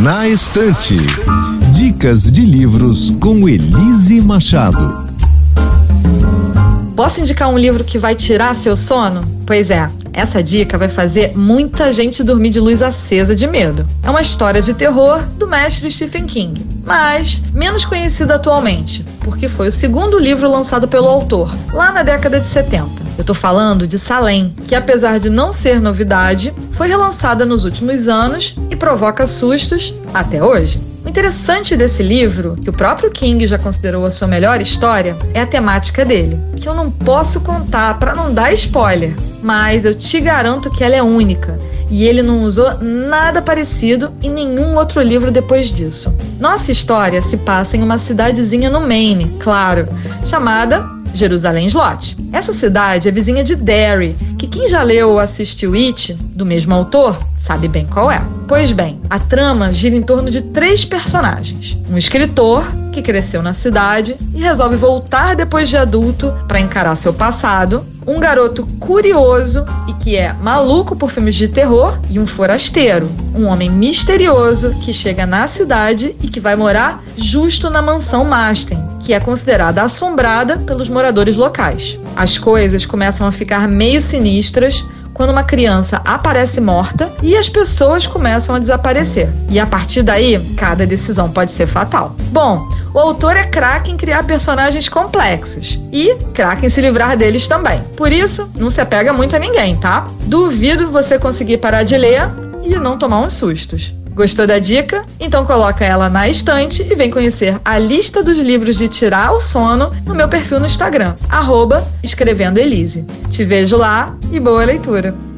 Na Estante. Dicas de livros com Elise Machado. Posso indicar um livro que vai tirar seu sono? Pois é, essa dica vai fazer muita gente dormir de luz acesa de medo. É uma história de terror do mestre Stephen King, mas menos conhecida atualmente, porque foi o segundo livro lançado pelo autor, lá na década de 70. Eu tô falando de Salem, que apesar de não ser novidade, foi relançada nos últimos anos e provoca sustos até hoje. O interessante desse livro, que o próprio King já considerou a sua melhor história, é a temática dele, que eu não posso contar para não dar spoiler, mas eu te garanto que ela é única e ele não usou nada parecido em nenhum outro livro depois disso. Nossa história se passa em uma cidadezinha no Maine, claro, chamada Jerusalém Slot. Essa cidade é vizinha de Derry, que quem já leu ou assistiu It, do mesmo autor, sabe bem qual é. Pois bem, a trama gira em torno de três personagens: um escritor que cresceu na cidade e resolve voltar depois de adulto para encarar seu passado, um garoto curioso e que é maluco por filmes de terror e um forasteiro, um homem misterioso que chega na cidade e que vai morar justo na mansão Masten, que é considerada assombrada pelos moradores locais. As coisas começam a ficar meio sinistras quando uma criança aparece morta e as pessoas começam a desaparecer. E a partir daí, cada decisão pode ser fatal. Bom, o autor é craque em criar personagens complexos e craque em se livrar deles também. Por isso, não se apega muito a ninguém, tá? Duvido você conseguir parar de ler e não tomar uns sustos. Gostou da dica? Então coloca ela na estante e vem conhecer a lista dos livros de tirar o sono no meu perfil no Instagram, arroba escrevendo Elise. Te vejo lá e boa leitura!